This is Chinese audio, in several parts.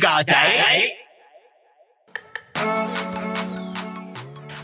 嘎仔。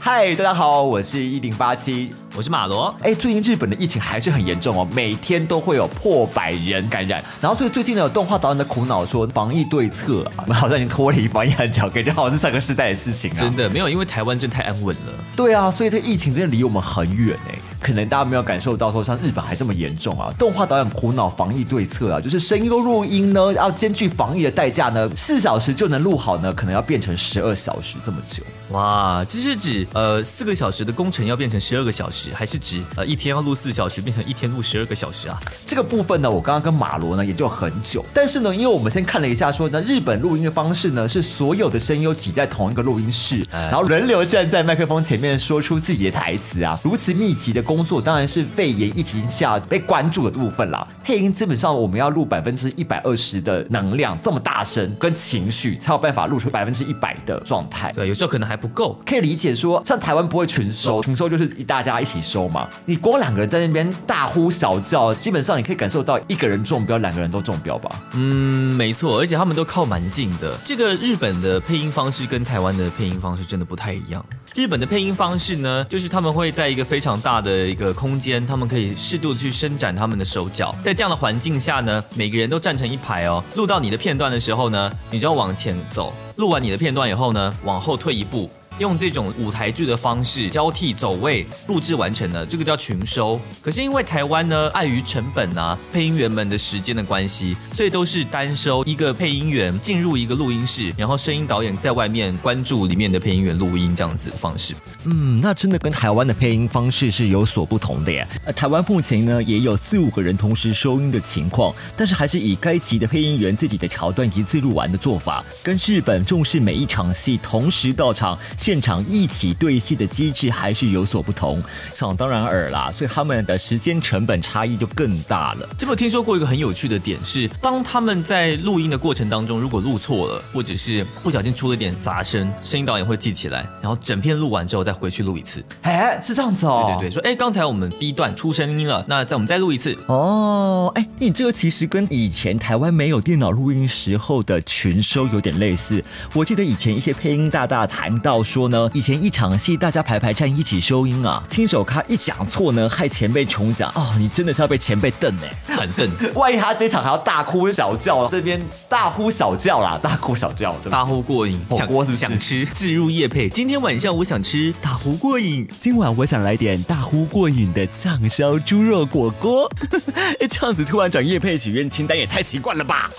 嗨，大家好，我是一零八七。我是马罗，哎，最近日本的疫情还是很严重哦，每天都会有破百人感染。然后，所以最近呢，有动画导演的苦恼说，防疫对策啊，我们好像已经脱离防疫很久，感觉好像是上个时代的事情啊。真的没有，因为台湾真太安稳了。对啊，所以这疫情真的离我们很远哎。可能大家没有感受到说，像日本还这么严重啊。动画导演苦恼防疫对策啊，就是声优录音呢，要兼具防疫的代价呢，四小时就能录好呢，可能要变成十二小时这么久。哇，这是指呃四个小时的工程要变成十二个小时，还是指呃一天要录四小时变成一天录十二个小时啊？这个部分呢，我刚刚跟马罗呢也就很久，但是呢，因为我们先看了一下，说呢日本录音的方式呢是所有的声优挤在同一个录音室，然后轮流站在麦克风前面说出自己的台词啊，如此密集的工作，当然是肺炎疫情下被关注的部分啦。配音基本上我们要录百分之一百二十的能量，这么大声跟情绪，才有办法录出百分之一百的状态。对，有时候可能还不够，可以理解说，像台湾不会群收，群收就是一大家一起收嘛。你光两个人在那边大呼小叫，基本上你可以感受到一个人中标，两个人都中标吧？嗯，没错，而且他们都靠蛮近的。这个日本的配音方式跟台湾的配音方式真的不太一样。日本的配音方式呢，就是他们会在一个非常大的一个空间，他们可以适度的去伸展他们的手脚，在这样的环境下呢，每个人都站成一排哦。录到你的片段的时候呢，你就要往前走；录完你的片段以后呢，往后退一步。用这种舞台剧的方式交替走位录制完成的，这个叫群收。可是因为台湾呢，碍于成本啊，配音员们的时间的关系，所以都是单收一个配音员进入一个录音室，然后声音导演在外面关注里面的配音员录音这样子的方式。嗯，那真的跟台湾的配音方式是有所不同的耶。台湾目前呢也有四五个人同时收音的情况，但是还是以该集的配音员自己的桥段一次录完的做法，跟日本重视每一场戏同时到场。现场一起对戏的机制还是有所不同，想当然尔啦，所以他们的时间成本差异就更大了。这么听说过一个很有趣的点是，当他们在录音的过程当中，如果录错了，或者是不小心出了点杂声，声音导演会记起来，然后整片录完之后再回去录一次。哎，是这样子哦。对对对，说哎，刚才我们 B 段出声音了，那再我们再录一次。哦，哎，你这个其实跟以前台湾没有电脑录音时候的群收有点类似。我记得以前一些配音大大谈到说呢。以前一场戏，大家排排站一起收音啊，亲手咖一讲错呢，害前辈重讲哦，你真的是要被前辈瞪呢，很瞪。万一他这场还要大哭小叫，这边大呼小叫啦，大哭小叫，大呼过瘾，想想吃，置入夜配。今天晚上我想吃大呼过瘾，今晚我想来点大呼过瘾的酱烧猪肉火锅。这样子突然转夜配许愿清单也太奇怪了吧？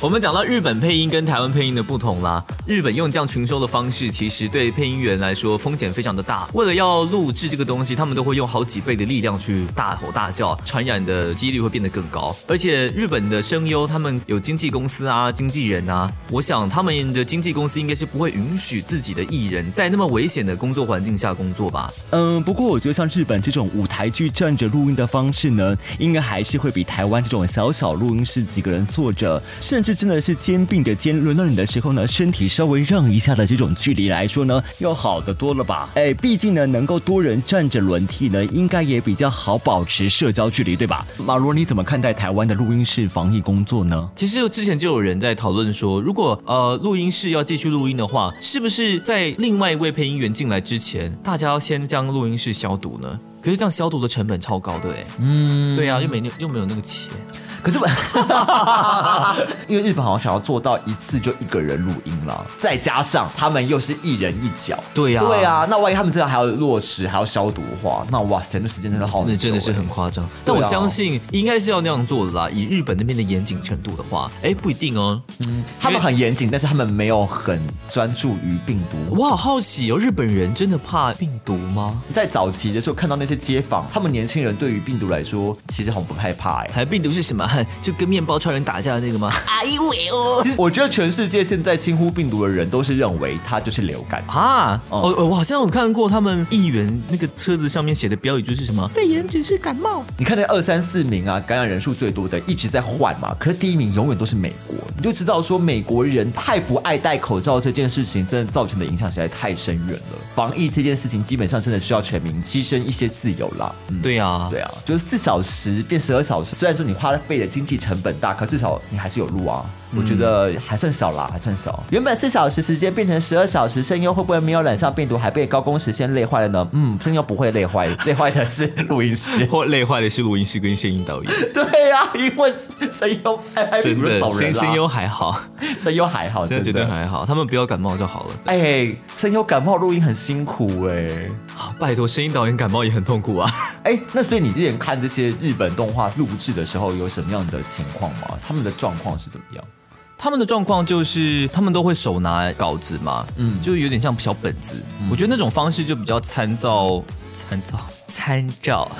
我们讲到日本配音跟台湾配音的不同啦，日本用这样群收的方式，其实对配音员来说风险非常的大。为了要录制这个东西，他们都会用好几倍的力量去大吼大叫，传染的几率会变得更高。而且日本的声优他们有经纪公司啊、经纪人啊，我想他们的经纪公司应该是不会允许自己的艺人在那么危险的工作环境下工作吧？嗯，不过我觉得像日本这种舞台剧站着录音的方式呢，应该还是会比台湾这种小小录音室几个人坐着，甚至真的是肩并着肩轮到你的时候呢，身体稍微让一下的这种距离来说呢，要好的多了吧？哎，毕竟呢，能够多人站着轮替呢，应该也比较好保持社交距离，对吧？马罗，你怎么看待台湾的录音室防疫工作呢？其实之前就有人在讨论说，如果呃录音室要继续录音的话，是不是在另外一位配音员进来之前，大家要先将录音室消毒呢？可是这样消毒的成本超高的哎，嗯，对呀，又没又没有那个钱。可是我，因为日本好像想要做到一次就一个人录音了，再加上他们又是一人一脚，对呀，对呀，那万一他们真的还要落实，还要消毒的话，那哇塞，那时间真的好，那真的是很夸张。但我相信应该是要那样做的啦。以日本那边的严谨程度的话，哎，不一定哦。嗯，他们很严谨，但是他们没有很专注于病毒。我好好奇哦，日本人真的怕病毒吗？在早期的时候看到那些街坊，他们年轻人对于病毒来说，其实很不害怕哎。还病毒是什么？就跟面包超人打架的那个吗？哎呦喂哦！我觉得全世界现在轻呼病毒的人都是认为它就是流感啊。哦，我好像有看过他们议员那个车子上面写的标语就是什么肺炎只是感冒。你看那二三四名啊，感染人数最多的一直在换嘛，可是第一名永远都是美国。你就知道说美国人太不爱戴口罩这件事情，真的造成的影响实在太深远了。防疫这件事情基本上真的需要全民牺牲一些自由啦。对呀，对啊，就是四小时变十二小时，虽然说你花了费经济。成本大，可至少你还是有路啊。我觉得还算少啦，还算少。原本四小时时间变成十二小时，声优会不会没有染上病毒，还被高工时先累坏了呢？嗯，声优不会累坏，累坏的是录音师，或累坏的是录音师跟声音导演。对呀，因为声优拍拍真的，声声优还好，声优还好，真的绝对还好，他们不要感冒就好了。哎，声优感冒录音很辛苦哎，拜托，声音导演感冒也很痛苦啊。哎，那所以你之前看这些日本动画录制的时候，有什么样的情况吗？他们的状况是怎么样？他们的状况就是他们都会手拿稿子嘛，嗯，就有点像小本子。我觉得那种方式就比较参照、参照、参照，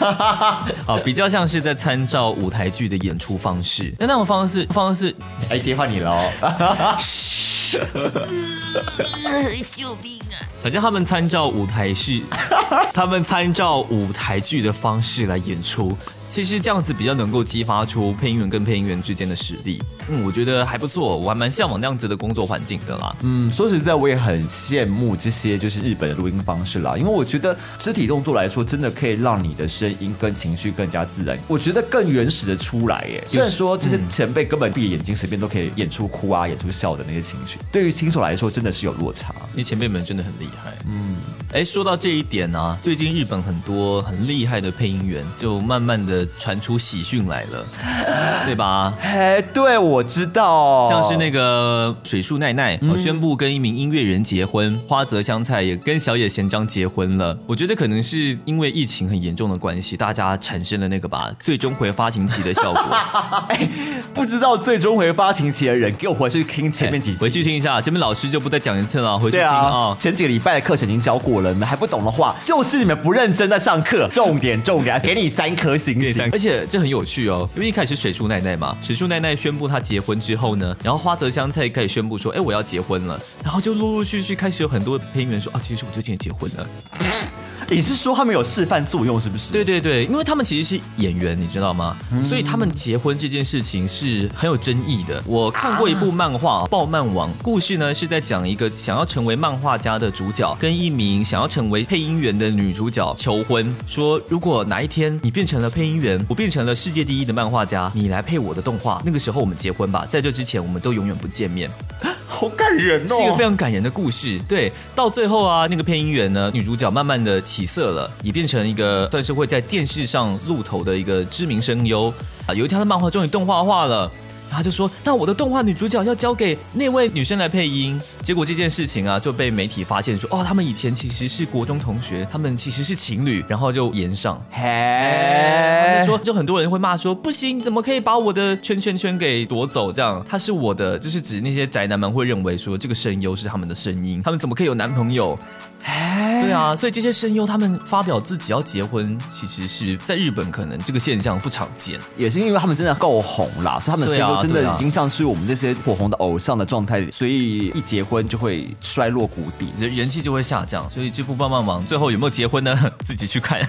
啊，比较像是在参照舞台剧的演出方式。那那种方式方式，哎，接换你了哦。救命啊！反正他们参照舞台是，他们参照舞台剧的方式来演出。其实这样子比较能够激发出配音员跟配音员之间的实力，嗯，我觉得还不错，我还蛮向往那样子的工作环境的啦。嗯，说实在，我也很羡慕这些就是日本的录音方式啦，因为我觉得肢体动作来说，真的可以让你的声音跟情绪更加自然，我觉得更原始的出来耶。虽然说这些前辈根本闭眼睛随便都可以演出哭啊、演出笑的那些情绪，对于新手来说真的是有落差。那前辈们真的很厉害。嗯，哎，说到这一点呢，最近日本很多很厉害的配音员就慢慢的。传出喜讯来了，对吧？哎，对，我知道，像是那个水树奈奈宣布跟一名音乐人结婚，花泽香菜也跟小野贤章结婚了。我觉得可能是因为疫情很严重的关系，大家产生了那个吧，最终回发情期的效果。哎，不知道最终回发情期的人，给我回去听前面几集，回去听一下。这边老师就不再讲一次了，回去听啊。前几个礼拜拜的课程已经教过了，你们还不懂的话，就是你们不认真在上课。重点，重点，给你三颗星星。而且这很有趣哦，因为一开始水树奈奈嘛，水树奈奈宣布她结婚之后呢，然后花泽香菜开始宣布说，哎，我要结婚了，然后就陆陆续续开始有很多配音员说，啊，其实我最近也结婚了。你是说他们有示范作用是不是？对对对，因为他们其实是演员，你知道吗？所以他们结婚这件事情是很有争议的。我看过一部漫画《爆漫王》，故事呢是在讲一个想要成为漫画家的主角跟一名想要成为配音员的女主角求婚，说如果哪一天你变成了配音员，我变成了世界第一的漫画家，你来配我的动画，那个时候我们结婚吧。在这之前，我们都永远不见面。好感人哦，是一个非常感人的故事。对，到最后啊，那个配音员呢，女主角慢慢的起色了，也变成一个算是会在电视上露头的一个知名声优啊。有一条，的漫画终于动画化了。他就说：“那我的动画女主角要交给那位女生来配音。”结果这件事情啊，就被媒体发现说：“哦，他们以前其实是国中同学，他们其实是情侣。”然后就延上。嘿，说就很多人会骂说：“不行，怎么可以把我的圈圈圈给夺走？这样他是我的，就是指那些宅男们会认为说这个声优是他们的声音，他们怎么可以有男朋友？”对啊，所以这些声优他们发表自己要结婚，其实是在日本可能这个现象不常见，也是因为他们真的够红啦，所以他们声优真的已经像是我们这些火红的偶像的状态，所以一结婚就会衰落谷底，人人气就会下降。所以这部帮帮忙最后有没有结婚呢？自己去看。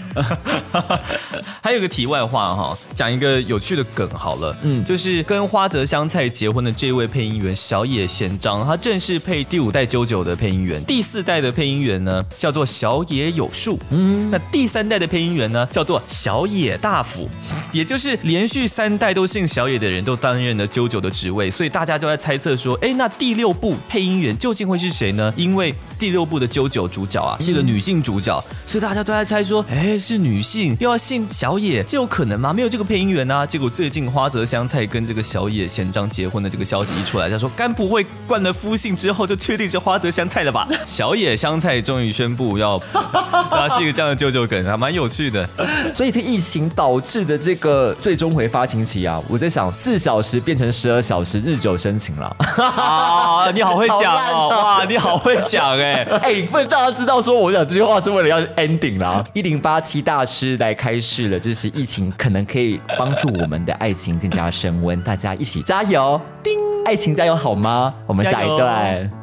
还有个题外话哈，讲一个有趣的梗好了，嗯，就是跟花泽香菜结婚的这位配音员小野贤章，他正是配第五代啾啾的配音员，第四代的配音员。呢，叫做小野有树，嗯，那第三代的配音员呢，叫做小野大辅，也就是连续三代都姓小野的人都担任了啾啾的职位，所以大家都在猜测说，哎，那第六部配音员究竟会是谁呢？因为第六部的啾啾主角啊是个女性主角，所以大家都在猜说，哎，是女性又要姓小野，这有可能吗？没有这个配音员啊。结果最近花泽香菜跟这个小野贤章结婚的这个消息一出来，他说，该不会冠了夫姓之后就确定是花泽香菜了吧？小野香菜。终于宣布要，他是一个这样的舅舅梗，还蛮有趣的。所以这疫情导致的这个最终回发情期啊，我在想四小时变成十二小时，日久生情了。啊，你好会讲哦，哇，你好会讲哎 哎，不能大家知道说我讲这句话是为了要 ending 啦。一零八七大师来开示了，就是疫情可能可以帮助我们的爱情更加升温，大家一起加油，叮，爱情加油好吗？我们下一段。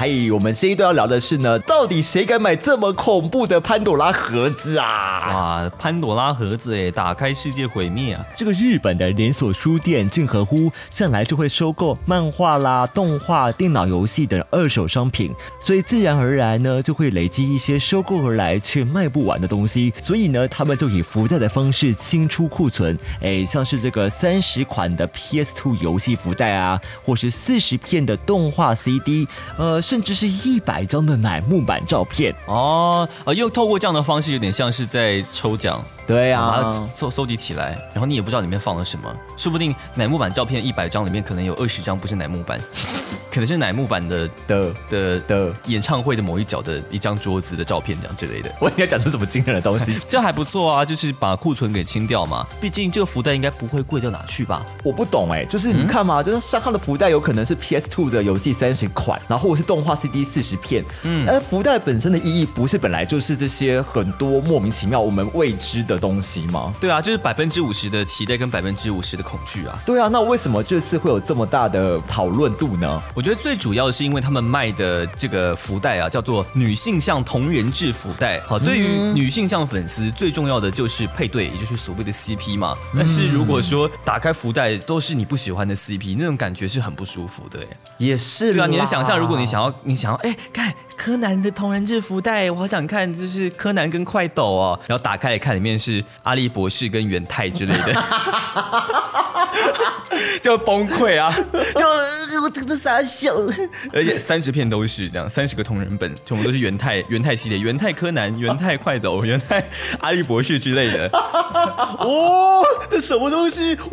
还有我们这一段要聊的是呢，到底谁敢买这么恐怖的潘朵拉盒子啊？哇，潘朵拉盒子哎，打开世界毁灭啊！这个日本的连锁书店正和乎向来就会收购漫画啦、动画、电脑游戏等二手商品，所以自然而然呢就会累积一些收购而来却卖不完的东西，所以呢他们就以福袋的方式清出库存，哎，像是这个三十款的 PS2 游戏福袋啊，或是四十片的动画 CD，呃，甚至是一百张的乃木板照片哦，啊，又透过这样的方式，有点像是在抽奖。对啊，把它收收集起来，然后你也不知道里面放了什么，说不定乃木坂照片一百张里面可能有二十张不是乃木坂，可能是乃木坂的的的的演唱会的某一角的一张桌子的照片这样之类的。我应该讲出什么惊人的东西？这还不错啊，就是把库存给清掉嘛。毕竟这个福袋应该不会贵到哪去吧？我不懂哎，就是你看嘛，就是像它的福袋有可能是 PS Two 的游戏三十款，然后或者是动画 CD 四十片。嗯，而福袋本身的意义不是本来就是这些很多莫名其妙我们未知的东西吗？对啊，就是百分之五十的期待跟百分之五十的恐惧啊。对啊，那为什么这次会有这么大的讨论度呢？我觉得最主要的是因为他们卖的这个福袋啊，叫做女性向同人志福袋。好，对于女性向粉丝最重要的就是配对，也就是所谓的 CP 嘛。但是如果说打开福袋都是你不喜欢的 CP，那种感觉是很不舒服的。也是，对啊，你的想象，如果你想要，你想要，哎，看。柯南的同人志福袋，我好想看，就是柯南跟快斗哦，然后打开来看，里面是阿笠博士跟元太之类的，就崩溃啊！就我这个傻笑，而且三十片都是这样，三十个同人本，全部都是元太元太系列，元太柯南、元太快斗、元太阿笠博士之类的。哦，这什么东西？哦，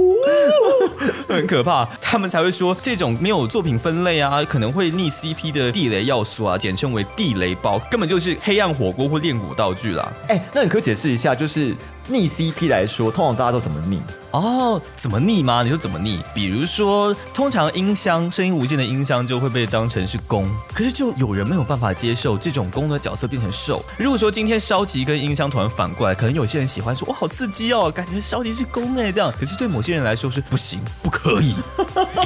很可怕，他们才会说这种没有作品分类啊，可能会逆 CP 的地雷要素啊，简称为。地雷包根本就是黑暗火锅或炼骨道具啦！哎，那你可以解释一下，就是逆 CP 来说，通常大家都怎么逆？哦，怎么逆吗？你说怎么逆？比如说，通常音箱声音无限的音箱就会被当成是攻，可是就有人没有办法接受这种攻的角色变成受。如果说今天烧吉跟音箱突然反过来，可能有些人喜欢说哇好刺激哦，感觉烧吉是攻哎这样。可是对某些人来说是不行，不可以，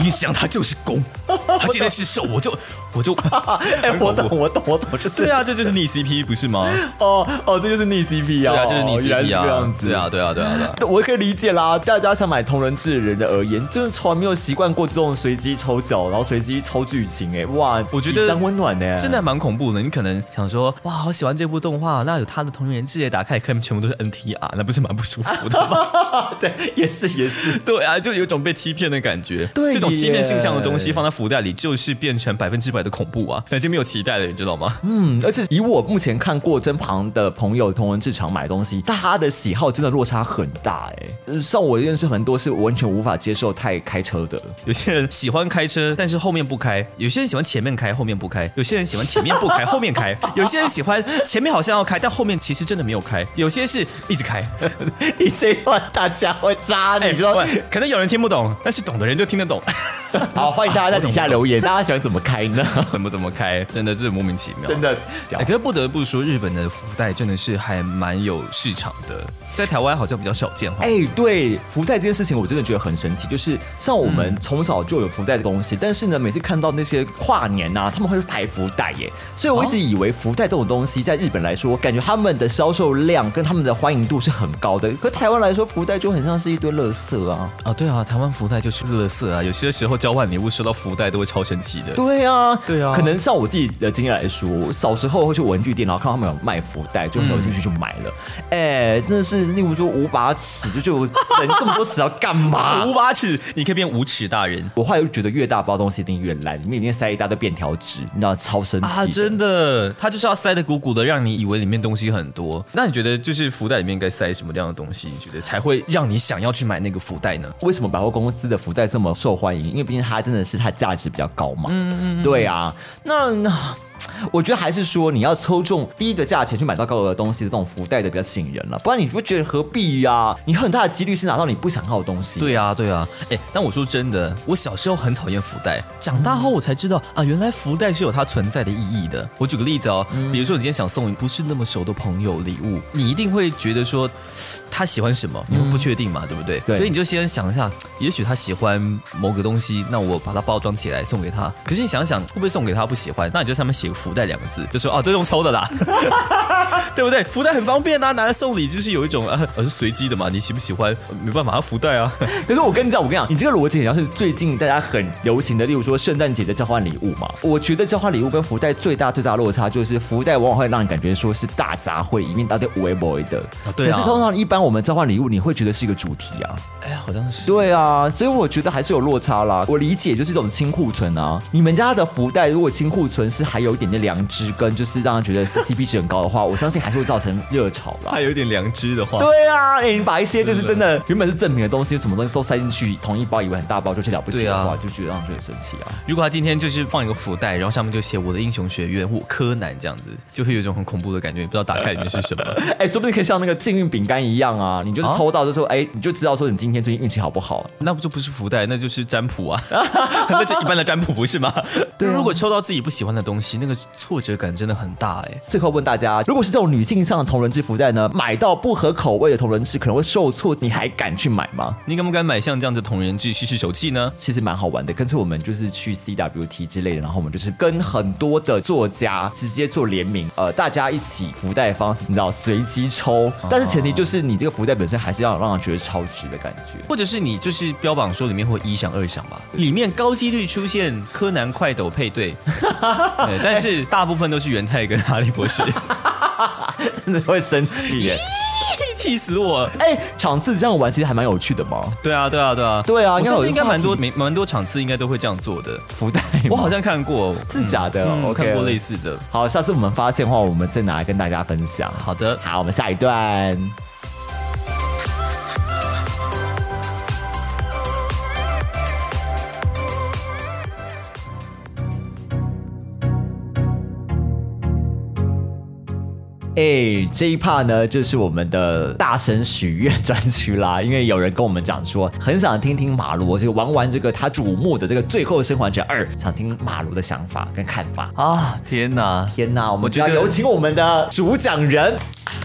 音箱它就是攻，它今天是受，我就我就 哎我懂我懂我懂，就是对啊，这就是逆 CP 不是吗？哦哦，这就是逆 CP 啊，对啊，就是逆 CP 啊，这样子啊，对啊对啊对啊，我可以理解啦。大家想买同人志的人的而言，就是从来没有习惯过这种随机抽奖，然后随机抽剧情，哎，哇，我觉得当温暖呢，真的蛮恐怖的。你可能想说，哇，好喜欢这部动画，那有他的同人志，打开看，全部都是 NTR，那不是蛮不舒服的吗？对，也是也是，对啊，就有种被欺骗的感觉。对，这种欺骗性象的东西放在福袋里，就是变成百分之百的恐怖啊，已经没有期待了，你知道吗？嗯，而且以我目前看过身旁的朋友同人志场买东西，他的喜好真的落差很大，哎，像我认识很多是完全无法接受太开车的，有些人喜欢开车，但是后面不开；有些人喜欢前面开，后面不开；有些人喜欢前面不开，后面开；有些人喜欢前面好像要开，但后面其实真的没有开；有些是一直开。你这段大家会扎你，说可能有人听不懂，但是懂的人就听得懂。好，欢迎大家在底下留言，大家喜欢怎么开呢？怎么怎么开？真的是莫名其妙，真的。可是不得不说，日本的福袋真的是还蛮有市场的，在台湾好像比较少见。哎，对，福袋这件事情我真的觉得很神奇，就是像我们从小就有福袋的东西，但是呢，每次看到那些跨年呐，他们会排福袋耶，所以我一直以为福袋这种东西在日本来说，感觉他们的销售量跟他们的欢迎度是很高的，可台湾来说，福袋就很像是一堆垃圾啊。啊，对啊，台湾福袋就是垃圾啊，有些时候交换礼物收到福袋都会超神奇的。对啊，对啊，可能像我自己的经验来说，小时候会去文具店，然后看到他们有卖福袋，就很有兴趣就买了。哎，真的是，例如说五把尺，就就人这么多尺要干嘛？五把尺，你可以变无尺大人。我后来就觉得越大包东西一定越烂，里面里面塞一大堆便条纸，你知道超生气啊！真的，它就是要塞的鼓鼓的，让你以为里面东西很多。那你觉得就是福袋里面该塞什么样的东西？你觉得才会让你想要去买那个福袋呢？为什么百货公司的福袋这么受欢迎？因为毕竟它真的是它价值比较高嘛。嗯嗯，对啊，那那。我觉得还是说你要抽中低的价钱去买到高额的东西的这种福袋的比较吸引人了，不然你不觉得何必呀？你很大的几率是拿到你不想要的东西。对啊，对啊。哎，但我说真的，我小时候很讨厌福袋，长大后我才知道啊，原来福袋是有它存在的意义的。我举个例子哦，比如说你今天想送不是那么熟的朋友礼物，你一定会觉得说。他喜欢什么，你会不确定嘛，对不对？对所以你就先想一下，也许他喜欢某个东西，那我把它包装起来送给他。可是你想想，会不会送给他不喜欢？那你就上面写个福袋两个字，就说哦，这用抽的啦，对不对？福袋很方便啊，拿来送礼就是有一种啊呃是随机的嘛，你喜不喜欢没办法，它福袋啊。可是我跟你讲，我跟你讲，你这个逻辑很像是最近大家很流行的，例如说圣诞节的交换礼物嘛。我觉得交换礼物跟福袋最大最大的落差就是福袋往往会让你感觉说是大杂烩，里面到底无为 boy 的。对啊可是通常一般我们交换礼物，你会觉得是一个主题啊。哎呀，好像是。对啊，所以我觉得还是有落差啦。我理解就是这种清库存啊。你们家的福袋如果清库存是还有一点点良知，跟就是让他觉得 CP 值很高的话，我相信还是会造成热潮啦。还有点良知的话，对啊，哎、你把一些就是真的原本是正品的东西，什么东西都塞进去，同一包以为很大包就是了不起的话，就觉得让人觉得生气啊。如果他今天就是放一个福袋，然后上面就写我的英雄学院或柯南这样子，就会有一种很恐怖的感觉，你不知道打开里面是什么。哎、说不定可以像那个幸运饼干一样啊，你就抽到就说，哎、你就知道说你今天最近运气好不好。那不就不是福袋，那就是占卜啊，那就一般的占卜不是吗？对啊如果抽到自己不喜欢的东西，那个挫折感真的很大哎。最后问大家，如果是这种女性上的同人志福袋呢，买到不合口味的同人志可能会受挫，你还敢去买吗？你敢不敢买像这样的同人志试试手气呢？其实蛮好玩的，干脆我们就是去 CWT 之类的，然后我们就是跟很多的作家直接做联名，呃，大家一起福袋方式，你知道随机抽，但是前提就是你这个福袋本身还是要让人觉得超值的感觉。或者是你就是标榜说里面会一响二响吧，里面高几率出现柯南快斗配对，对，但是大部分都是元太跟哈利博士，真的会生气耶！气死我！哎、场次这样玩其实还蛮有趣的嘛。对啊，对啊，对啊，对啊应该有我相信应该蛮多蛮蛮多场次应该都会这样做的。福袋，我好像看过，是假的嗯，我看过类似的。好，下次我们发现的话，我们再拿来跟大家分享。好的，好，我们下一段。哎，这一 part 呢，就是我们的大神许愿 专区啦。因为有人跟我们讲说，很想听听马罗就玩完这个他瞩目的这个《最后生还者二》，想听马罗的想法跟看法。啊，天哪！天哪，我们就要有请我们的主讲人。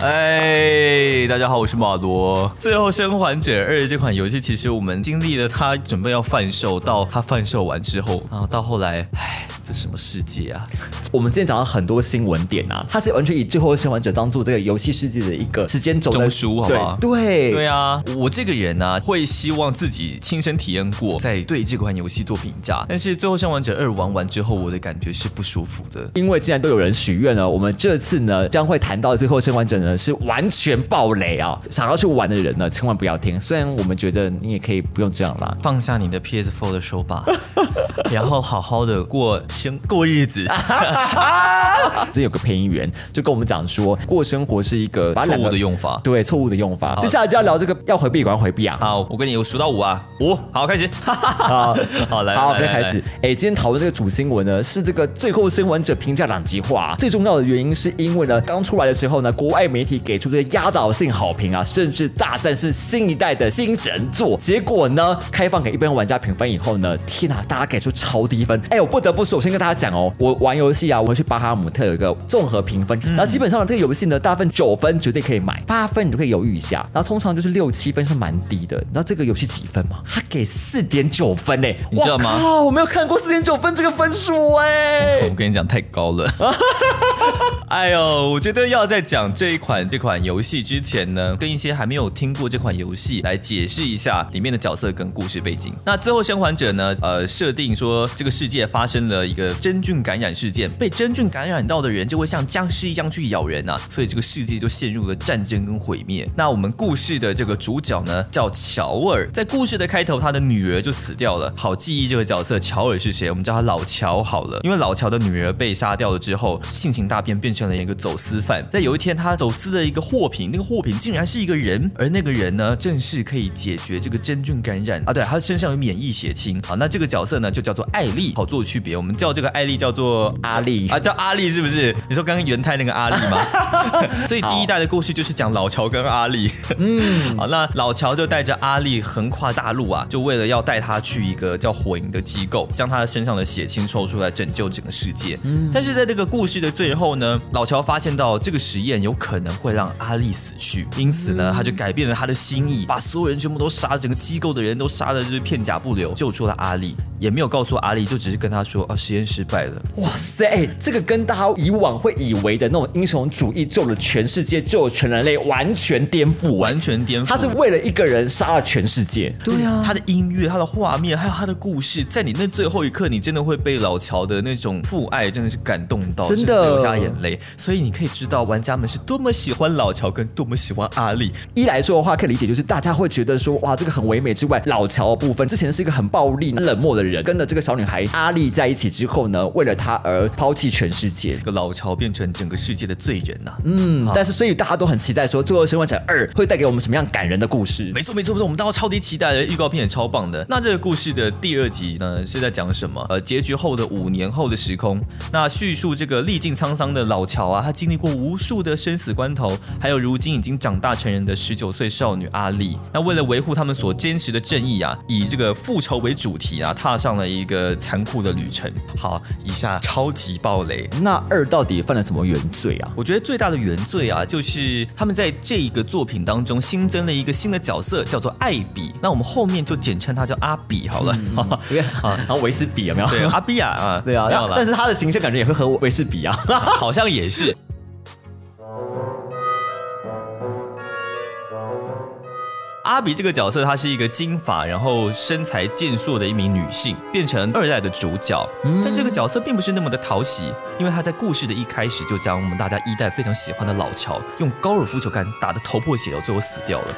哎，大家好，我是马罗。最后生还者二这款游戏，其实我们经历了它准备要贩售，到它贩售完之后，然后到后来，哎，这什么世界啊？我们今天讲到很多新闻点啊，它是完全以《最后生还者》当做这个游戏世界的一个时间轴的中枢好不好对对对啊，我这个人呢、会希望自己亲身体验过，再对这款游戏做评价。但是最后生还者二玩完之后，我的感觉是不舒服的。因为既然都有人许愿了，我们这次呢将会谈到《最后生还者》呢是完全爆雷啊！想要去玩的人呢，千万不要听。虽然我们觉得你也可以不用这样啦，放下你的 PS4 的手把，然后好好的过生过日子。这有个配音员就跟我们讲说，过生活是一个错误的用法对错误的用法。接下来就要聊这个要回避，赶快回避啊！好，我跟你我数到五啊，五，好，开始。好，好来，好，我们开始。哎，今天讨论这个主新闻呢，是这个《最后生还者》评价两极化。最重要的原因是因为呢，刚出来的时候呢，国外媒体给出这个压倒性好评啊，甚至大赞是新一代的新神作。结果呢，开放给一般玩家评分以后呢，天哪，大家给出超低分。哎，我不得不说，我先跟大家讲哦，我玩游戏啊，我会去巴哈姆特有一个综合评分，然后基本上这个游戏呢，大部分九分绝对可以买，八分你就可以犹豫一下，然后通常就是六七分是蛮低的。你知道这个游戏几分吗？它给四点九分哎，你知道吗哇我没有看过四点九分这个分数哎、我跟你讲，太高了。哎呦，我觉得要在讲这一款这款游戏之前呢，跟一些还没有听过这款游戏来解释一下里面的角色跟故事背景。那最后生还者呢，呃，设定说这个世界发生了一个真菌感染事件，被真菌感染到的人就会像僵尸一样去咬人啊，所以这个世界就陷入了战争跟毁灭。那我们故事的这个主角呢，叫乔尔，在故事的开头，他的女儿就死掉了。好记忆这个角色乔尔是谁？我们叫他老乔好了，因为老乔的女儿被杀掉了之后，性情大变，变成了一个走私犯。在有一天，他走私的一个货品，那个货品竟然是一个人，而那个人呢，正是可以解决这个真菌感染啊，对，他身上有免疫血清。好，那这个角色呢，就叫做艾丽，好做区别，我们叫叫这个艾丽叫做阿丽啊，叫阿丽是不是？你说刚刚元泰那个阿丽吗？所以第一代的故事就是讲老乔跟阿丽。嗯，好，那老乔就带着阿丽横跨大陆啊，就为了要带她去一个叫火影的机构，将她身上的血清抽出来，拯救整个世界。嗯，但是在这个故事的最后呢，老乔发现到这个实验有可能会让阿丽死去，因此呢，他就改变了他的心意，把所有人全部都杀，整个机构的人都杀的就是片甲不留，救出了阿丽，也没有告诉阿丽，就只是跟他说啊，实验失败了。哇塞，这个跟大家以往会以为的那种英雄主义救了全世界、救了全人类完全颠覆，完全颠覆。他是为了一个人杀了全世界。对啊，他的音乐、他的画面，还有他的故事，在你那最后一刻，你真的会被老乔的那种父爱真的是感动到，真的流下眼泪。所以你可以知道，玩家们是多么喜欢老乔，跟多么喜欢阿丽。一来说的话，可以理解就是大家会觉得说，哇，这个很唯美之外，老乔的部分之前是一个很暴力、很冷漠的人，跟了这个小女孩阿丽在一起之后呢，为了他而抛弃全世界，这个老乔变成整个世界的罪人呐、嗯，但是所以大家都很期待说，《最后生还者二》会带给我们什么样感人的故事？没错没错没错，我们大家超级期待的，预告片也超棒的。那这个故事的第二集呢，是在讲什么？呃，结局后的五年后的时空，那叙述这个历尽沧桑的老乔啊，他经历过无数的生死关头，还有如今已经长大成人的十九岁少女阿丽。那为了维护他们所坚持的正义啊，以这个复仇为主题啊，踏上了一个残酷的旅程。好，以下超级暴雷。那二到底犯了什么原罪啊？我觉得最大的原罪啊，就是他们在这一个作品当中新增了一个新的角色，叫做艾比。那我们后面就简称他叫阿比好了。啊，然后 维斯比有没有？对，阿比啊啊，对啊，但是他的形象感觉也会和维斯比啊。好像也是。阿比这个角色，她是一个金发，然后身材健硕的一名女性，变成二代的主角。但这个角色并不是那么的讨喜，因为她在故事的一开始就将我们大家一代非常喜欢的老乔用高尔夫球杆打得头破血流，最后死掉了。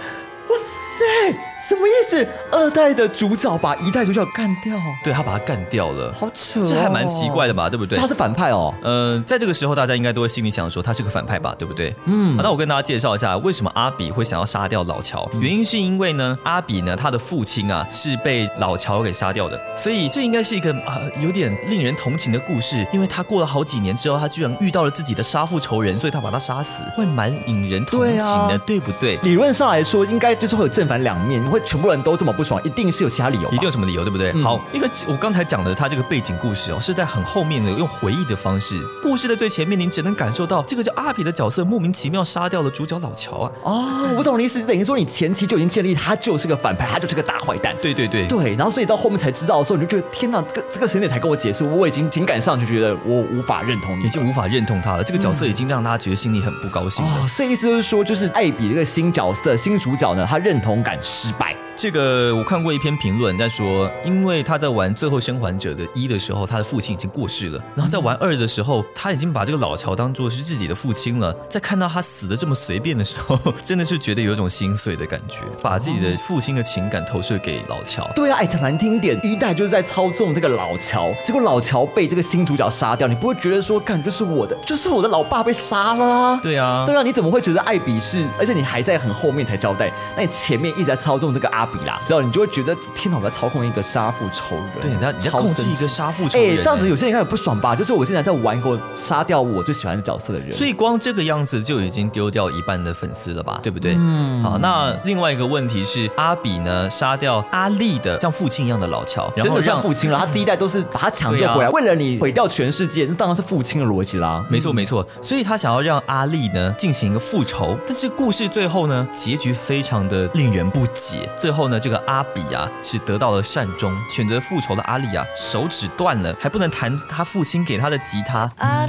什么意思？二代的主角把一代主角干掉，对他把他干掉了，好扯、哦，这还蛮奇怪的吧？对不对？他是反派哦。呃，在这个时候，大家应该都会心里想说，他是个反派吧，对不对？嗯，好，那我跟大家介绍一下，为什么阿比会想要杀掉老乔？原因是因为呢，阿比呢，他的父亲啊是被老乔给杀掉的，所以这应该是一个呃有点令人同情的故事，因为他过了好几年之后，他居然遇到了自己的杀父仇人，所以他把他杀死，会蛮引人同情的，对,、对啊不对？理论上来说，应该就是会有正反两面，会全部人都这么不爽，一定是有其他理由。一定有什么理由，对不对？好，因为我刚才讲的他这个背景故事哦，是在很后面的用回忆的方式，故事的最前面，您只能感受到这个叫阿比的角色莫名其妙杀掉了主角老乔啊。哦，我懂你意思，等于说你前期就已经建立他就是个反派，他就是个大坏蛋。对对对，对，然后所以到后面才知道的时候，你就觉得天哪，这个这个时间点才跟我解释，我已经情感上就觉得我无法认同你，已经无法认同他了。这个角色已经让大家觉得心里很不高兴了。哦，所以意思就是说，就是艾比这个新角色、新主角呢，他认同感失败。这个我看过一篇评论在说，因为他在玩《最后生还者》的一的时候，他的父亲已经过世了，然后在玩二的时候，他已经把这个老乔当做是自己的父亲了。在看到他死的这么随便的时候，真的是觉得有一种心碎的感觉，把自己的父亲的情感投射给老乔。对啊，哎，讲难听点，一代就是在操纵这个老乔，结果老乔被这个新主角杀掉，你不会觉得说，感觉是我的，就是我的老爸被杀了啊？对啊，对啊，你怎么会觉得艾比是？而且你还在很后面才交代，那你前面一直在操纵这个阿比啦，知道你就会觉得天哪，我在操控一个杀父仇人，对，你在你在控制一个杀父仇哎、人，这样子有些人应该很不爽吧？就是我现在在玩一个杀掉我最喜欢的角色的人，所以光这个样子就已经丢掉一半的粉丝了吧，对不对？嗯，好，那另外一个问题是，阿比呢杀掉阿丽的像父亲一样的老乔，然真的像父亲了。他第一代都是把他抢救回来，为了你毁掉全世界，那当然是父亲的逻辑啦。没错没错，所以他想要让阿丽呢进行一个复仇，但是故事最后呢结局非常的令人不解。最后后呢，这个阿比啊是得到了善终，选择复仇的阿丽啊手指断了，还不能弹他父亲给他的吉他。I.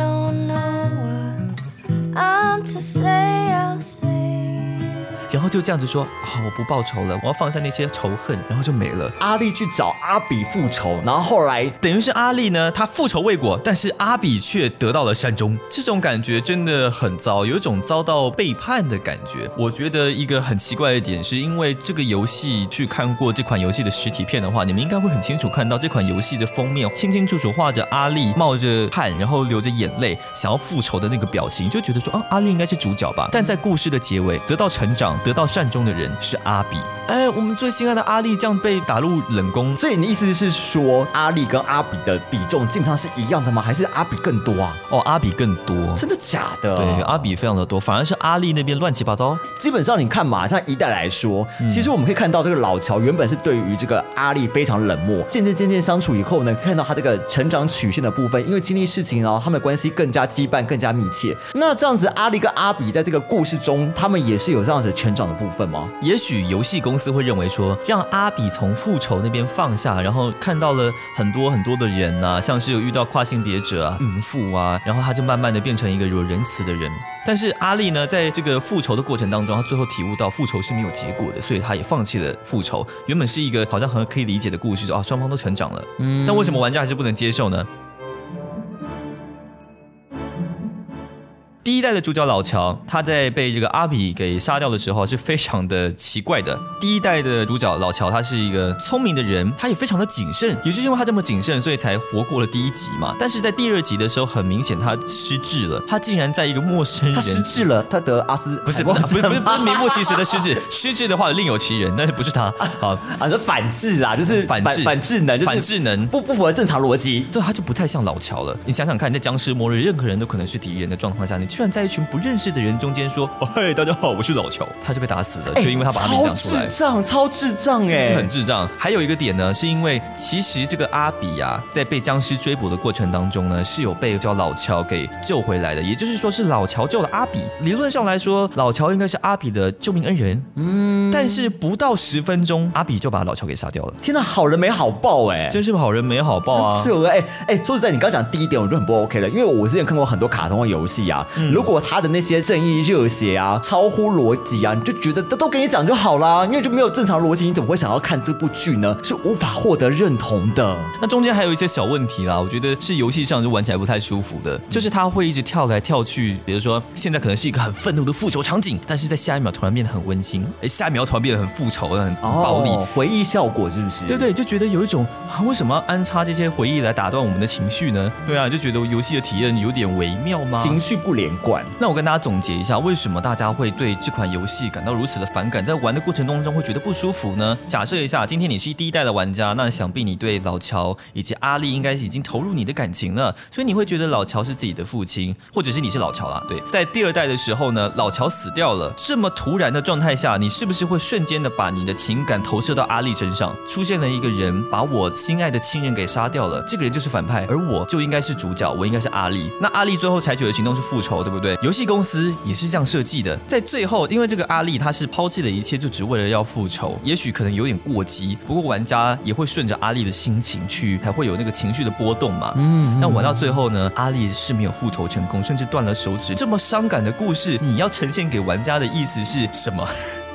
然后就这样子说啊，我不报仇了，我要放下那些仇恨，然后就没了。阿丽去找阿比复仇，然后后来等于是阿丽呢，她复仇未果，但是阿比却得到了善终，这种感觉真的很糟，有一种遭到背叛的感觉。我觉得一个很奇怪的点是，因为这个游戏去看过这款游戏的实体片的话，你们应该会很清楚看到这款游戏的封面清清楚楚画着阿丽冒着汗，然后流着眼泪，想要复仇的那个表情，就觉得说啊，阿丽应该是主角吧。但在故事的结尾得到成长，得到善终的人是阿比。哎，我们最心爱的阿丽这样被打入冷宫，所以你意思是说，阿丽跟阿比的比重基本上是一样的吗？还是阿比更多啊？哦，阿比更多。真的假的？对，阿比非常的多，反而是阿丽那边乱七八糟。基本上你看嘛，像一代来说，其实我们可以看到这个老乔原本是对于这个阿丽非常冷漠，渐渐渐渐相处以后呢，看到他这个成长曲线的部分，因为经历事情，然后他们的关系更加羁绊，更加密切。那这样子，阿丽跟阿比在这个故事中，他们也是有这样子成长的部分吗？也许游戏公司会认为说，让阿比从复仇那边放下，然后看到了很多很多的人呐、像是有遇到跨性别者啊、孕妇啊，然后他就慢慢的变成一个有仁慈的人。但是阿丽呢，在这个复仇的过程当中，他最后体悟到复仇是没有结果的，所以他也放弃了复仇。原本是一个好像很可以理解的故事，说啊双方都成长了，嗯，但为什么玩家还是不能接受呢？第一代的主角老乔，他在被这个阿比给杀掉的时候是非常的奇怪的。第一代的主角老乔，他是一个聪明的人，他也非常的谨慎，也就是因为他这么谨慎，所以才活过了第一集嘛。但是在第二集的时候，很明显他失智了，他竟然在一个陌生人他失智了，他得阿斯不是不是不是不是名副其实的失智，失智的话另有其人，但是不是他。好，啊，这反智啦，就是反智反智能，就是反智能不不符合正常逻辑。对，他就不太像老乔了。你想想看，在僵尸末日，任何人都可能是敌人的状况下，你居然在一群不认识的人中间说：“哦嘿，大家好，我是老乔。”他就被打死了，就因为他把他名讲出来超智。障，超智障哎、是不是很智障？还有一个点呢，是因为其实这个阿比啊，在被僵尸追捕的过程当中呢，是有被叫老乔给救回来的，也就是说是老乔救了阿比。理论上来说，老乔应该是阿比的救命恩人。嗯，但是不到十分钟，阿比就把老乔给杀掉了，天哪，好人没好报哎、真是好人没好报啊！是哎哎，说实在，你刚讲第一点，我就很不 OK 了，因为我之前看过很多卡通的游戏啊，嗯如果他的那些正义热血啊，超乎逻辑啊，你就觉得都都给你讲就好啦，因为就没有正常逻辑，你怎么会想要看这部剧呢？是无法获得认同的。那中间还有一些小问题啦，我觉得是游戏上就玩起来不太舒服的，就是他会一直跳来跳去，比如说现在可能是一个很愤怒的复仇场景，但是在下一秒突然变得很温馨，哎，下一秒突然变得很复仇、很暴力。哦，回忆效果是不是？对对，就觉得有一种、啊、为什么要安插这些回忆来打断我们的情绪呢？对啊，就觉得游戏的体验有点微妙吗？情绪不连贯。那我跟大家总结一下，为什么大家会对这款游戏感到如此的反感，在玩的过程当中会觉得不舒服呢？假设一下，今天你是第一代的玩家，那想必你对老乔以及阿丽应该已经投入你的感情了，所以你会觉得老乔是自己的父亲，或者是你是老乔啦。对，在第二代的时候呢，老乔死掉了，这么突然的状态下，你是不是会瞬间的把你的情感投射到阿丽身上？出现了一个人把我心爱的亲人给杀掉了，这个人就是反派，而我就应该是主角，我应该是阿丽。那阿丽最后采取的行动是复仇，对不对？游戏公司也是这样设计的，在最后，因为这个阿丽她是抛弃了一切，就只为了要复仇，也许可能有点过激，不过玩家也会顺着阿丽的心情去，才会有那个情绪的波动嘛。嗯，那玩到最后呢，阿丽是没有复仇成功，甚至断了手指，这么伤感的故事，你要呈现给玩家的意思是什么？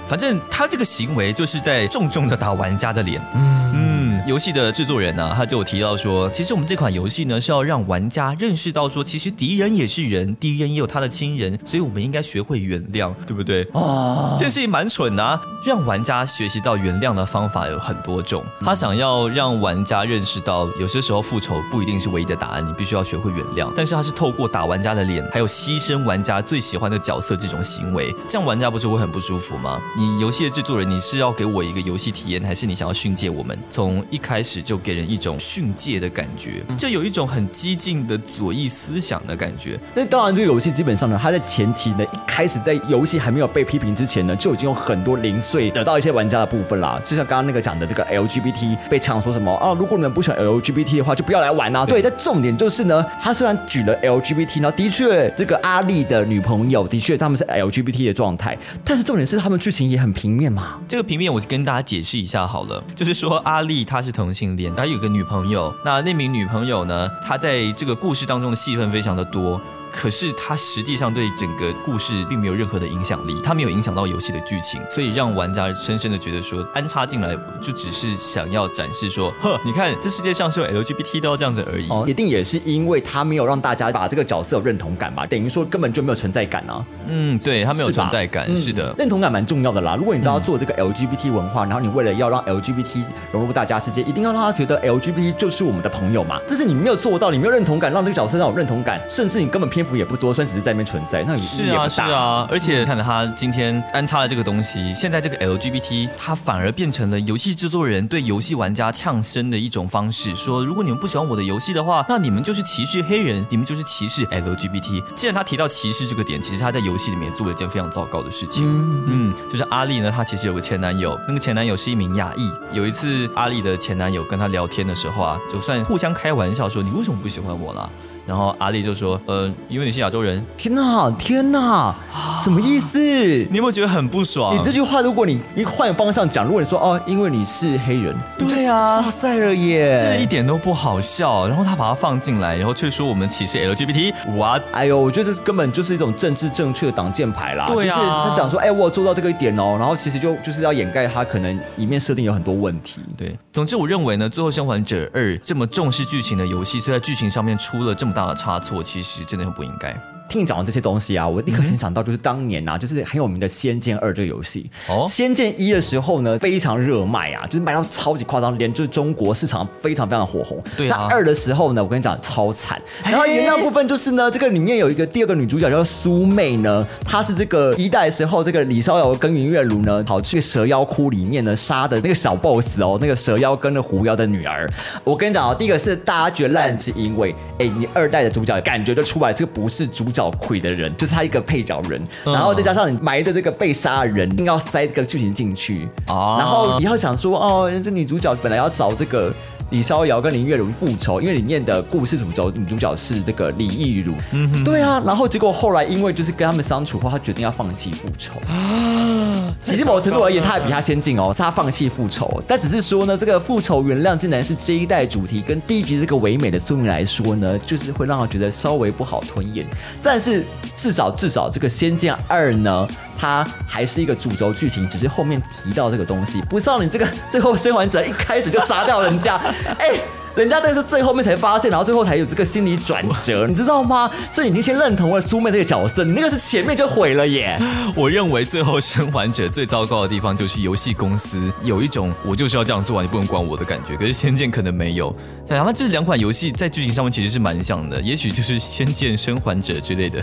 反正他这个行为就是在重重的打玩家的脸。嗯，游戏的制作人呢、他就有提到说，其实我们这款游戏呢是要让玩家认识到说，其实敌人也是人，敌人也有他的亲人，所以我们应该学会原谅，对不对？哦，这件事情蛮蠢的、啊，让玩家学习到原谅的方法有很多种。他想要让玩家认识到，有些时候复仇不一定是唯一的答案，你必须要学会原谅。但是他是透过打玩家的脸，还有牺牲玩家最喜欢的角色这种行为，这样玩家不是会很不舒服吗？你游戏的制作人，你是要给我一个游戏体验，还是你想要训诫我们？从一开始就给人一种训诫的感觉，就有一种很激进的左翼思想的感觉。那当然，这个游戏基本上呢，它在前期呢，一开始在游戏还没有被批评之前呢，就已经有很多零碎得到一些玩家的部分啦。就像刚刚那个讲的这个 LGBT 被呛说什么啊，如果你们不喜欢 LGBT 的话，就不要来玩啊。对，但重点就是呢，他虽然举了 LGBT，然后的确这个阿丽的女朋友的确他们是 LGBT 的状态，但是重点是他们剧情也很平面嘛。这个平面我跟大家解释一下好了，就是说阿丽她是同性恋，她有个女朋友，那那名女朋友呢，她在这个故事当中的戏份非常的多。可是它实际上对整个故事并没有任何的影响力，它没有影响到游戏的剧情，所以让玩家深深的觉得说，安插进来就只是想要展示说，呵，你看这世界上是有 LGBT 的哦这样子而已。哦，一定也是因为他没有让大家把这个角色有认同感吧，等于说根本就没有存在感啊。嗯，对，他没有存在感，嗯是的。认同感蛮重要的啦。如果你都要做这个 LGBT 文化，然后你为了要让 LGBT 融入大家世界，一定要让他觉得 LGBT 就是我们的朋友嘛。但是你没有做到，你没有认同感，让这个角色让有认同感，甚至你根本篇篇幅也不多，虽然只是在那边存在，那是啊是啊，而且看着他今天安插了这个东西，现在这个 LGBT 它反而变成了游戏制作人对游戏玩家呛声的一种方式，说如果你们不喜欢我的游戏的话，那你们就是歧视黑人，你们就是歧视 LGBT。既然他提到歧视这个点，其实他在游戏里面做了一件非常糟糕的事情。嗯，就是阿丽呢，她其实有个前男友，那个前男友是一名亚裔。有一次阿丽的前男友跟她聊天的时候啊，就算互相开玩笑说你为什么不喜欢我啦？然后阿丽就说：“呃，因为你是亚洲人。”天哪，天哪，什么意思？你有没有觉得很不爽？你这句话，如果你一换方向讲，如果你说哦，因为你是黑人，对啊，哇塞了耶，这一点都不好笑。然后他把它放进来，然后却说我们歧视 LGBT。哇，哎呦，我觉得这根本就是一种政治正确的挡箭牌啦。对啊，就是他讲说，哎，我做到这个一点哦，然后其实就就是要掩盖他可能里面设定有很多问题。对，总之我认为呢，《最后生还者二》这么重视剧情的游戏，虽然剧情上面出了这么大的差错。其实真的很不应该。听你讲完这些东西啊，我立刻先想到就是当年呐，就是很有名的《仙剑二》这个游戏。哦，《仙剑一》的时候呢，非常热卖啊，就是卖到超级夸张，连就是中国市场非常非常的火红。对啊。那二的时候呢，我跟你讲超惨。然后原谅部分就是呢，这个里面有一个第二个女主角叫苏妹呢，她是这个一代时候这个李逍遥跟云月如呢跑去蛇妖窟里面呢杀的那个小 boss 哦，那个蛇妖跟那狐妖的女儿。我跟你讲哦，第一个是大家觉得烂，是因为哎，你二代的主角感觉就出来，这个不是主角魁的人。就是他一个配角人，然后再加上你埋的这个被杀的人，硬要塞这个剧情进去，然后你要想说，哦，这女主角本来要找这个。李逍遥跟林月如复仇，因为里面的故事主轴女主角是这个李易如，嗯，对啊，然后结果后来因为就是跟他们相处后，他决定要放弃复仇啊。其实某程度而言，他还比他先进哦，是他放弃复仇，但只是说呢，这个复仇原谅竟然是这一代主题，跟第一集这个唯美的宿命来说呢，就是会让他觉得稍微不好吞咽。但是至少至少这个《仙剑二》呢。它还是一个主轴剧情，只是后面提到这个东西，不知道你这个最后生还者一开始就杀掉人家，哎。人家这个是最后面才发现，然后最后才有这个心理转折，你知道吗？所以你已经先认同了苏妹这个角色，你那个是前面就毁了耶。我认为最后生还者最糟糕的地方就是游戏公司有一种我就是要这样做完，你不能管我的感觉。可是仙剑可能没有，哪怕这两款游戏在剧情上面其实是蛮像的，也许就是仙剑生还者之类的。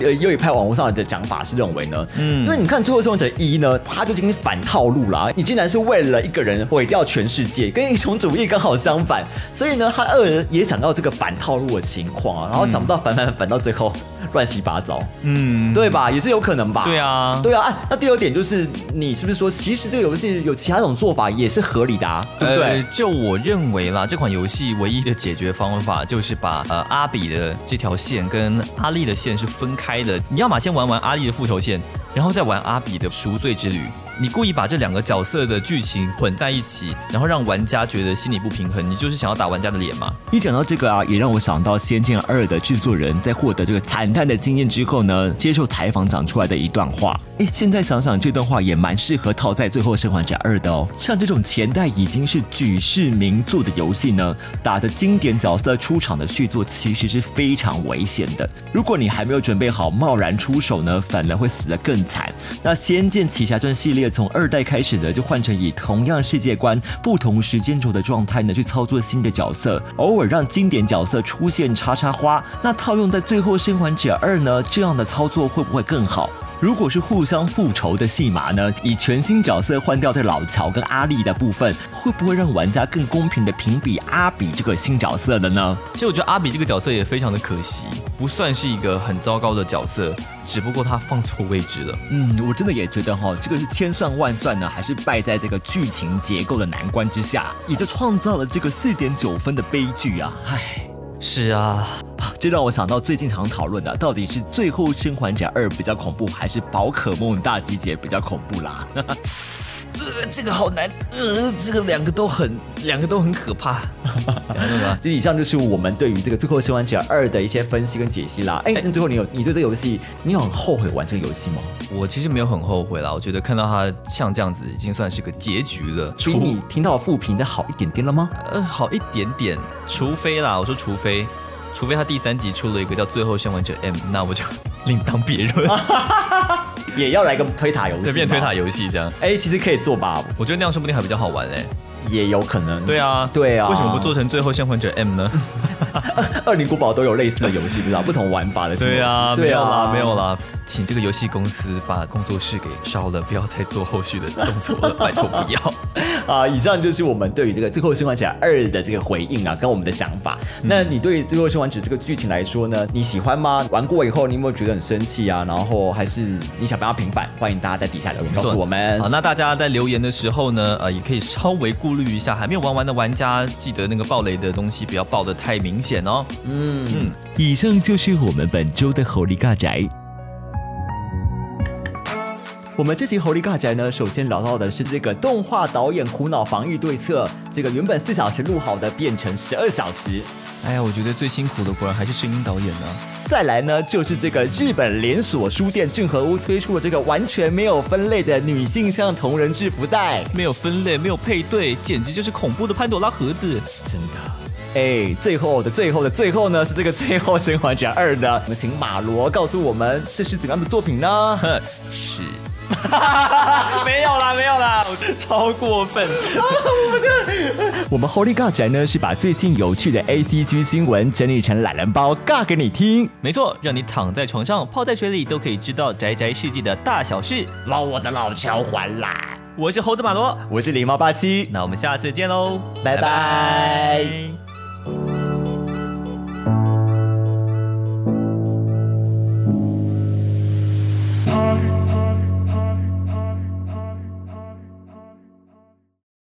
有 有一派网络上的讲法是认为呢，嗯，因为你看最后生还者一呢，他就进行反套路了，你竟然是为了一个人毁掉全世界，跟英雄主义刚好相。相反，所以呢，他二人也想到这个反套路的情况啊，然后想不到反反反到最后乱七八糟，嗯，对吧？也是有可能吧？对啊，对啊。那第二点就是，你是不是说，其实这个游戏有其他种做法也是合理的啊？对不对？就我认为啦，这款游戏唯一的解决方法就是把呃阿比的这条线跟阿丽的线是分开的。你要么先玩完阿丽的复仇线，然后再玩阿比的赎罪之旅。你故意把这两个角色的剧情混在一起，然后让玩家觉得心里不平衡，你就是想要打玩家的脸吗？一讲到这个啊，也让我想到《仙剑二》的制作人在获得这个惨淡的经验之后呢，接受采访讲出来的一段话。哎，现在想想这段话也蛮适合套在《最后生还者二》的哦。像这种前代已经是举世名作的游戏呢，打着经典角色出场的续作其实是非常危险的。如果你还没有准备好，贸然出手呢，反而会死得更惨。那《仙剑奇侠传》系列。从二代开始呢，就换成以同样世界观、不同时间轴的状态呢，去操作新的角色，偶尔让经典角色出现插插花。那套用在最后生还者二呢，这样的操作会不会更好？如果是互相复仇的戏码呢？以全新角色换掉的老乔跟阿丽的部分，会不会让玩家更公平的评比阿比这个新角色的呢？其实我觉得阿比这个角色也非常的可惜，不算是一个很糟糕的角色，只不过他放错位置了。嗯，我真的也觉得哈，这个是千算万算呢，还是败在这个剧情结构的难关之下，也就创造了这个四点九分的悲剧啊！唉。是啊，这让我想到最近常讨论的，到底是《最后生还者二》比较恐怖，还是《宝可梦大集结》比较恐怖啦？呃，这个好难，呃，这个两个都很，两个都很可怕。就以上就是我们对于这个《最后生还者二》的一些分析跟解析啦。哎，那最后你有，你对这个游戏，你有很后悔玩这个游戏吗？我其实没有很后悔啦，我觉得看到它像这样子，已经算是个结局了。比你听到负评的好一点点了吗？呃，好一点点，除非啦，我说除非，除非他第三集出了一个叫《最后生还者 M》，那我就另当别论。也要来个推塔游戏，变推塔游戏这样。哎，其实可以做吧？我觉得那样说不定还比较好玩哎。也有可能。对啊，对啊。为什么不做成最后生还者 M 呢？二零古堡都有类似的游戏，不知道不同玩法的新游戏。啊，对没有啦，啊，没有啦，请这个游戏公司把工作室给烧了，不要再做后续的动作了，拜托不要。啊，以上就是我们对于这个《最后生还者二》的这个回应啊，跟我们的想法。那你对《最后生还者》这个剧情来说呢，你喜欢吗？玩过以后，你有没有觉得很生气啊？然后还是你想不要平反？欢迎大家在底下留言告诉我们好，。那大家在留言的时候呢，呃，也可以稍微顾虑一下，还没有玩完的玩家，记得那个暴雷的东西不要爆的太明显哦。嗯嗯以上就是我们本周的猴力尬宅。我们这期猴力尬宅呢，首先聊到的是这个动画导演苦恼防御对策，这个原本四小时录好的变成十二小时。哎呀，我觉得最辛苦的果然还是声音导演啊。再来呢，就是这个日本连锁书店正和屋推出了这个完全没有分类的女性向同人制服袋，没有分类，没有配对，简直就是恐怖的潘朵拉盒子。真的。哎，最后的最后的最后呢，是这个《最后生还者二》的，我们请马罗告诉我们这是怎样的作品呢？哼，是。没有啦，没有啦，我觉得超过分。我们 Holy 尬宅呢是把最近有趣的 A C G 新闻整理成懒人包尬给你听，没错，让你躺在床上、泡在水里都可以知道宅宅世界的大小事。捞我的老乔还来。我是猴子马罗，我是狸猫八七，那我们下次见喽，拜拜